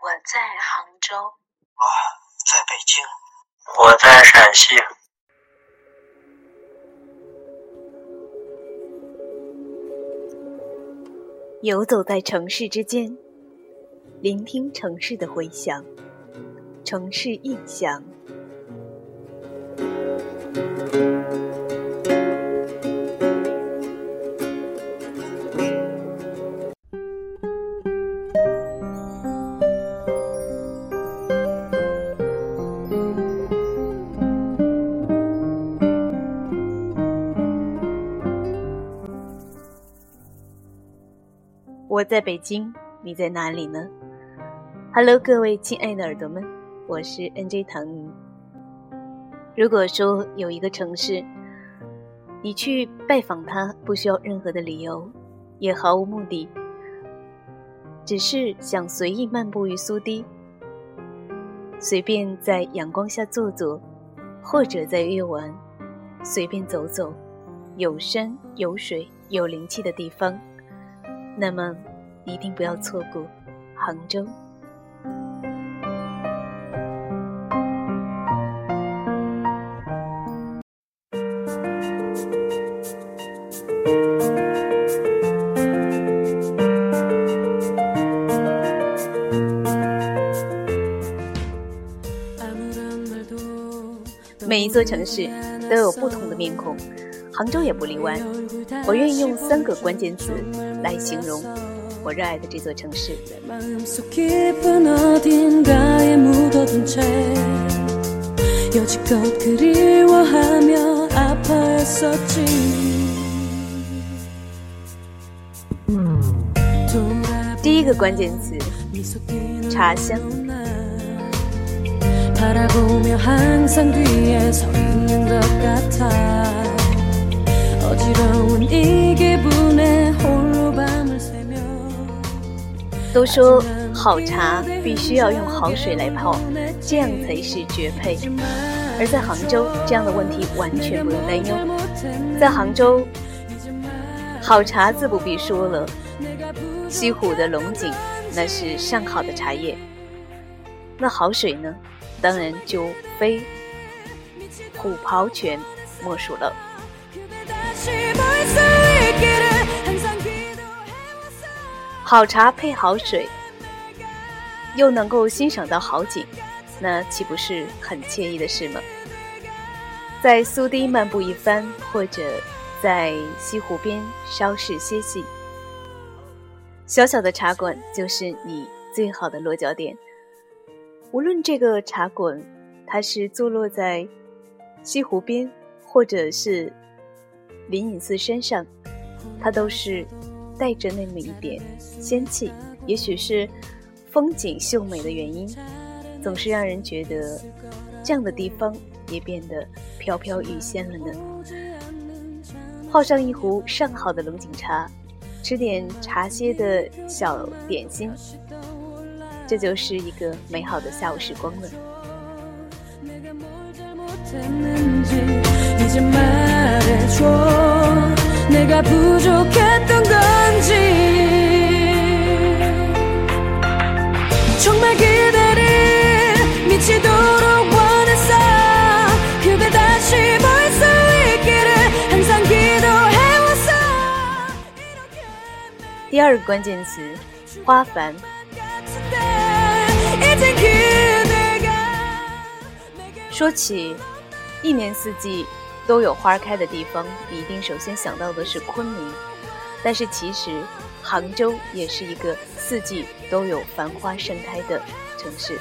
我在杭州，我在北京，我在陕西。游走在城市之间，聆听城市的回响，城市印象。我在北京，你在哪里呢？Hello，各位亲爱的耳朵们，我是 NJ 唐尼。如果说有一个城市，你去拜访它不需要任何的理由，也毫无目的，只是想随意漫步于苏堤，随便在阳光下坐坐，或者在夜晚随便走走，有山有水有灵气的地方。那么，一定不要错过杭州。每一座城市都有不同的面孔，杭州也不例外。我愿意用三个关键词。来形容我热爱的这座城市。第一个关键词：茶香。都说好茶必须要用好水来泡，这样才是绝配。而在杭州，这样的问题完全不用担忧。在杭州，好茶自不必说了，西湖的龙井那是上好的茶叶。那好水呢？当然就非虎跑泉莫属了。好茶配好水，又能够欣赏到好景，那岂不是很惬意的事吗？在苏堤漫步一番，或者在西湖边稍事歇息，小小的茶馆就是你最好的落脚点。无论这个茶馆它是坐落在西湖边，或者是灵隐寺山上，它都是。带着那么一点仙气，也许是风景秀美的原因，总是让人觉得这样的地方也变得飘飘欲仙了呢。泡上一壶上好的龙井茶，吃点茶歇的小点心，这就是一个美好的下午时光了。 第二个关键词：花繁。说起一年四季。 都有花开的地方，你一定首先想到的是昆明。但是其实，杭州也是一个四季都有繁花盛开的城市。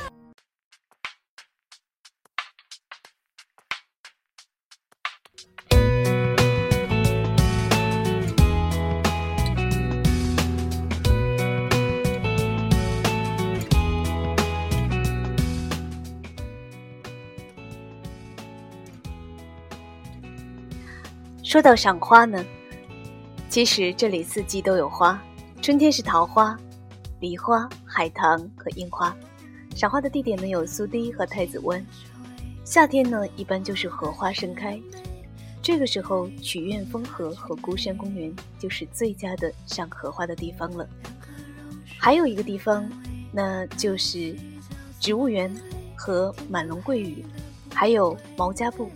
说到赏花呢，其实这里四季都有花。春天是桃花、梨花、海棠和樱花。赏花的地点呢有苏堤和太子湾。夏天呢一般就是荷花盛开，这个时候曲院风荷和孤山公园就是最佳的赏荷花的地方了。还有一个地方，那就是植物园和满龙桂雨，还有毛家埠，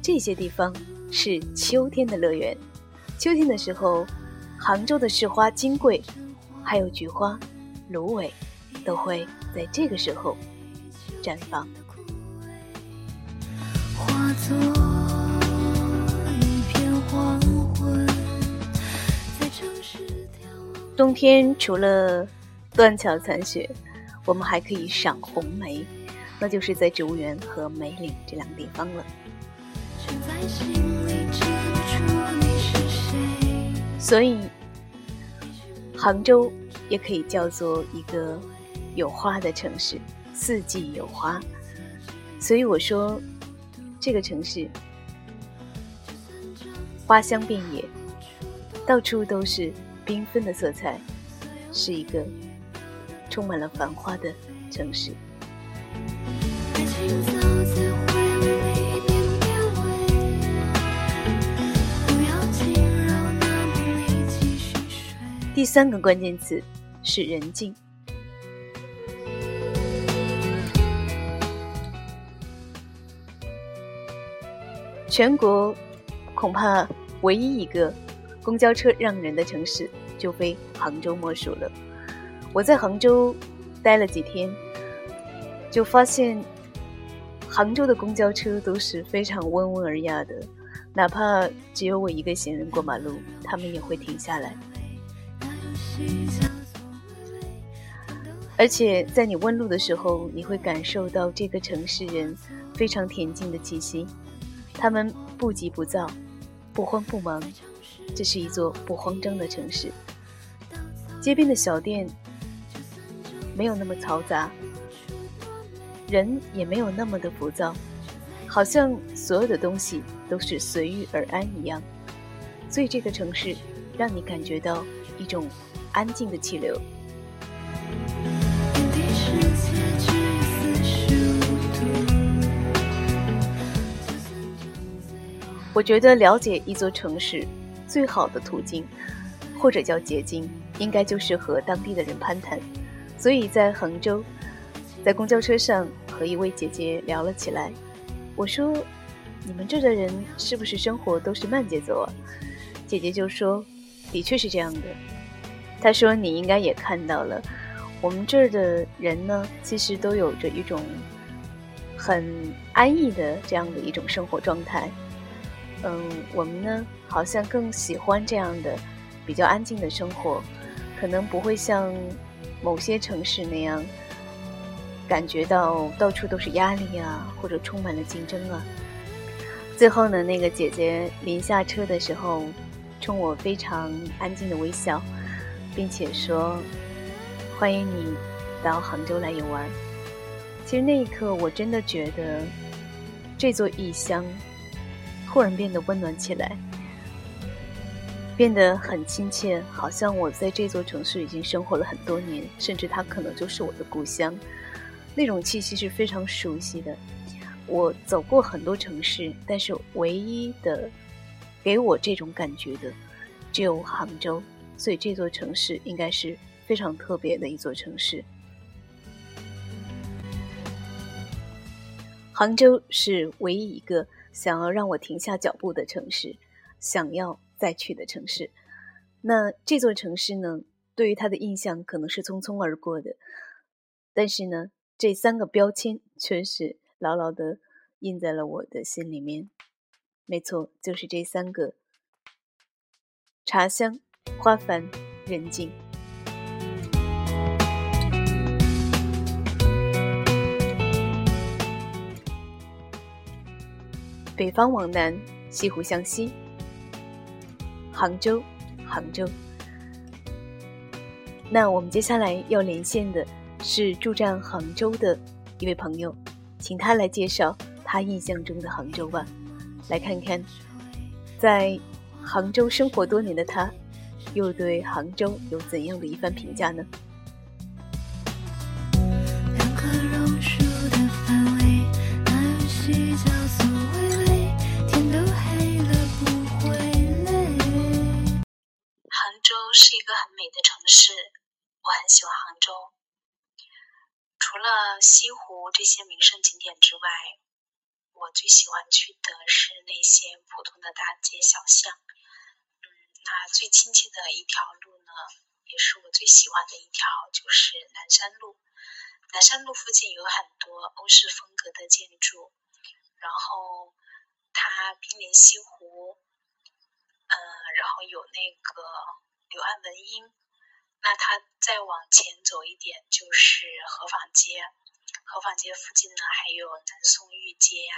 这些地方是秋天的乐园。秋天的时候，杭州的市花金桂，还有菊花、芦苇，都会在这个时候绽放。化作冬天除了断桥残雪，我们还可以赏红梅，那就是在植物园和梅岭这两个地方了。所以，杭州也可以叫做一个有花的城市，四季有花。所以我说，这个城市花香遍野，到处都是。缤纷的色彩，是一个充满了繁花的城市。第三个关键词是人静。全国恐怕唯一一个。公交车让人的城市就非杭州莫属了。我在杭州待了几天，就发现杭州的公交车都是非常温文尔雅的，哪怕只有我一个行人过马路，他们也会停下来。而且在你问路的时候，你会感受到这个城市人非常恬静的气息，他们不急不躁，不慌不忙。这是一座不慌张的城市，街边的小店没有那么嘈杂，人也没有那么的浮躁，好像所有的东西都是随遇而安一样。所以这个城市让你感觉到一种安静的气流。我觉得了解一座城市。最好的途径，或者叫捷径，应该就是和当地的人攀谈。所以在杭州，在公交车上和一位姐姐聊了起来。我说：“你们这的人是不是生活都是慢节奏啊？”姐姐就说：“的确是这样的。”他说：“你应该也看到了，我们这儿的人呢，其实都有着一种很安逸的这样的一种生活状态。”嗯，我们呢，好像更喜欢这样的比较安静的生活，可能不会像某些城市那样感觉到到处都是压力啊，或者充满了竞争啊。最后呢，那个姐姐临下车的时候，冲我非常安静的微笑，并且说：“欢迎你到杭州来游玩。”其实那一刻，我真的觉得这座异乡。忽然变得温暖起来，变得很亲切，好像我在这座城市已经生活了很多年，甚至它可能就是我的故乡。那种气息是非常熟悉的。我走过很多城市，但是唯一的给我这种感觉的，只有杭州。所以这座城市应该是非常特别的一座城市。杭州是唯一一个。想要让我停下脚步的城市，想要再去的城市，那这座城市呢？对于他的印象可能是匆匆而过的，但是呢，这三个标签却是牢牢的印在了我的心里面。没错，就是这三个：茶香、花繁、人静。北方往南，西湖向西。杭州，杭州。那我们接下来要连线的是驻站杭州的一位朋友，请他来介绍他印象中的杭州吧。来看看，在杭州生活多年的他，又对杭州有怎样的一番评价呢？杭州是一个很美的城市，我很喜欢杭州。除了西湖这些名胜景点之外，我最喜欢去的是那些普通的大街小巷。那最亲切的一条路呢，也是我最喜欢的一条，就是南山路。南山路附近有很多欧式风格的建筑，然后它濒临西湖，嗯，然后有那个柳岸闻莺。那它再往前走一点就是河坊街，河坊街附近呢还有南宋御街呀，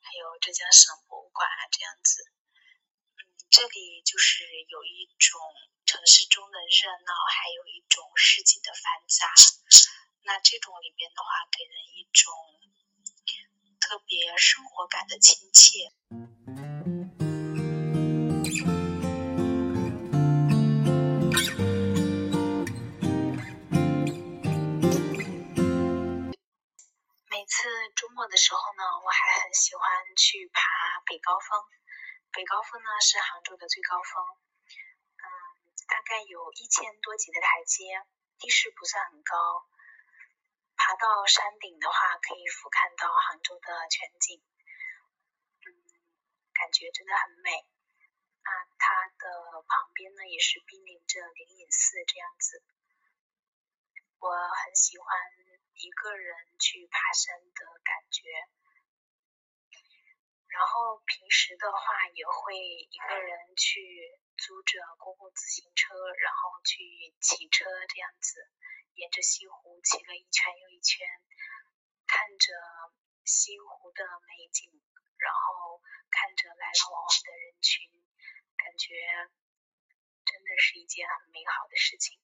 还有浙江省博物馆啊这样子。这里就是有一种城市中的热闹，还有一种市井的繁杂。那这种里边的话，给人一种特别生活感的亲切。每次周末的时候呢，我还很喜欢去爬北高峰。北高峰呢是杭州的最高峰，嗯，大概有一千多级的台阶，地势不算很高。爬到山顶的话，可以俯瞰到杭州的全景，嗯，感觉真的很美。那它的旁边呢，也是濒临着灵隐寺这样子。我很喜欢一个人去爬山的感觉，然后平时的话也会一个人去租着公共自行车，然后去骑车这样子。沿着西湖骑了一圈又一圈，看着西湖的美景，然后看着来来往往的人群，感觉真的是一件很美好的事情。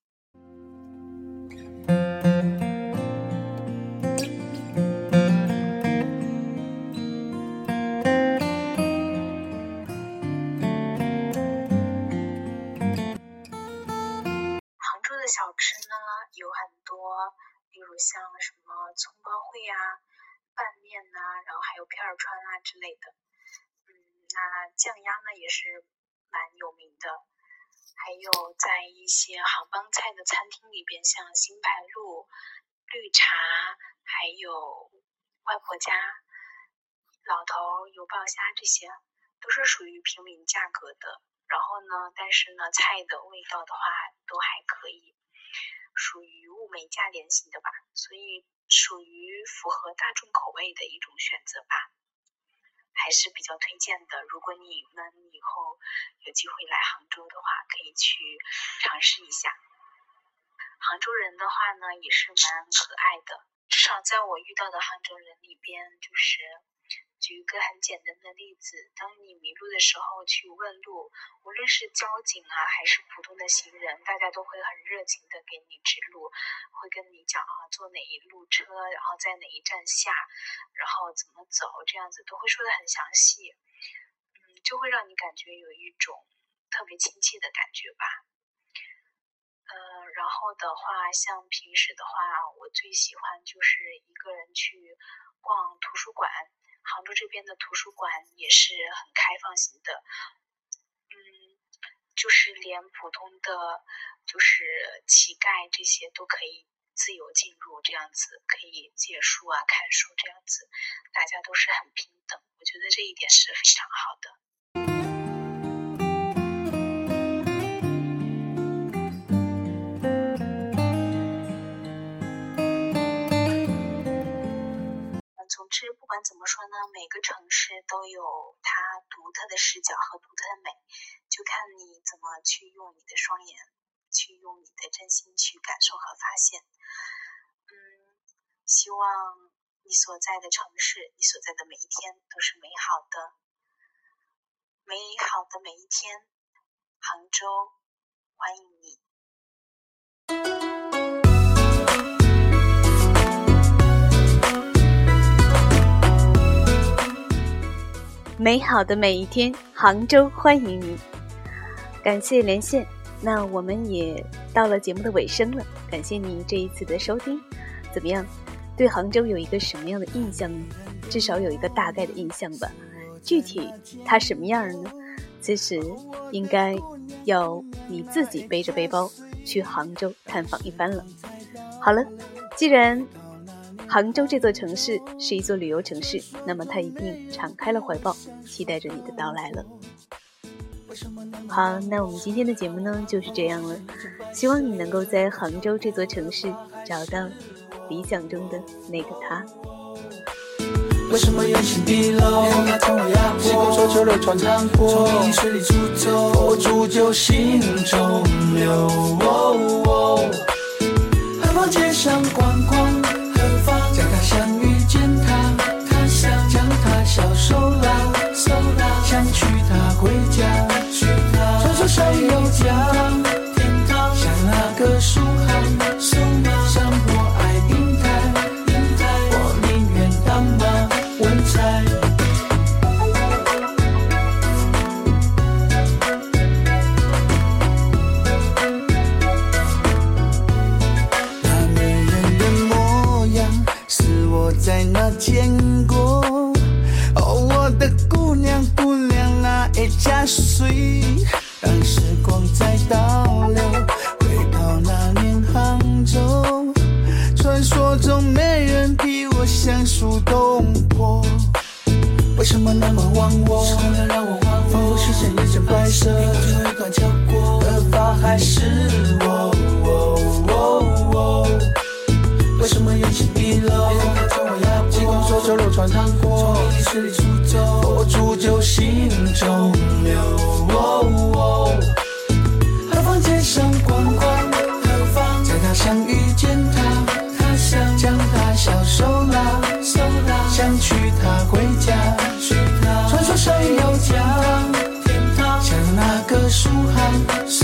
例如像什么葱包烩啊、拌面呐，然后还有片儿川啊之类的。嗯，那酱鸭呢也是蛮有名的。还有在一些杭帮菜的餐厅里边，像新白鹿、绿茶，还有外婆家、老头油爆虾这些，都是属于平民价格的。然后呢，但是呢，菜的味道的话都还可以。属于物美价廉型的吧，所以属于符合大众口味的一种选择吧，还是比较推荐的。如果你们以后有机会来杭州的话，可以去尝试一下。杭州人的话呢，也是蛮可爱的，至少在我遇到的杭州人里边，就是。举一个很简单的例子，当你迷路的时候去问路，无论是交警啊还是普通的行人，大家都会很热情的给你指路，会跟你讲啊坐哪一路车，然后在哪一站下，然后怎么走，这样子都会说的很详细，嗯，就会让你感觉有一种特别亲切的感觉吧。嗯，然后的话，像平时的话，我最喜欢就是一个人去逛图书馆。杭州这边的图书馆也是很开放型的，嗯，就是连普通的就是乞丐这些都可以自由进入，这样子可以借书啊、看书这样子，大家都是很平等，我觉得这一点是非常好的。总之，不管怎么说呢，每个城市都有它独特的视角和独特的美，就看你怎么去用你的双眼，去用你的真心去感受和发现。嗯，希望你所在的城市，你所在的每一天都是美好的，美好的每一天，杭州欢迎你。美好的每一天，杭州欢迎您。感谢连线，那我们也到了节目的尾声了。感谢你这一次的收听，怎么样？对杭州有一个什么样的印象呢？至少有一个大概的印象吧。具体它什么样呢？其实应该要你自己背着背包去杭州探访一番了。好了，既然杭州这座城市是一座旅游城市，那么它一定敞开了怀抱，期待着你的到来了。好，那我们今天的节目呢就是这样了，希望你能够在杭州这座城市找到理想中的那个他。为什么远行地楼？西宫说秋流穿长波，从水里出走，我煮酒心中留。何方街上观光？小手拉，手拉想娶她回家。娶她传说上有家，天堂像那个书行，么那么忘我？仿佛视线一阵白色，最后一段桥过，而发还是我。为什么远行地楼？极光说酒肉穿糖果，从历史里出走，我煮酒心中留。何方街上观光？何方在他乡遇见他？他乡将他小手拉，手拉想娶她回家。传说山有江，天堂。像那个书行，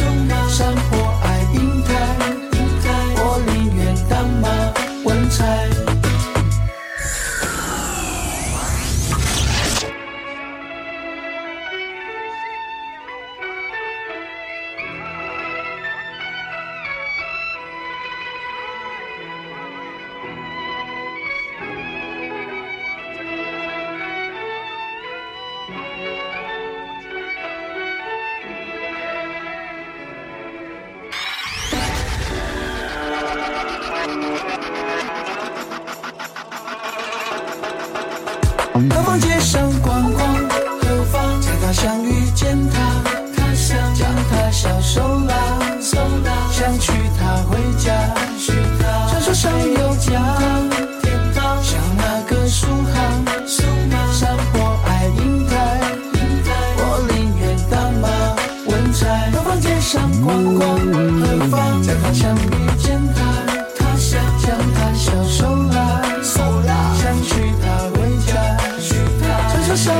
何方街上逛逛？何方在他乡遇见他？他想将他小手拉，手拉想去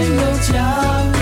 没有家。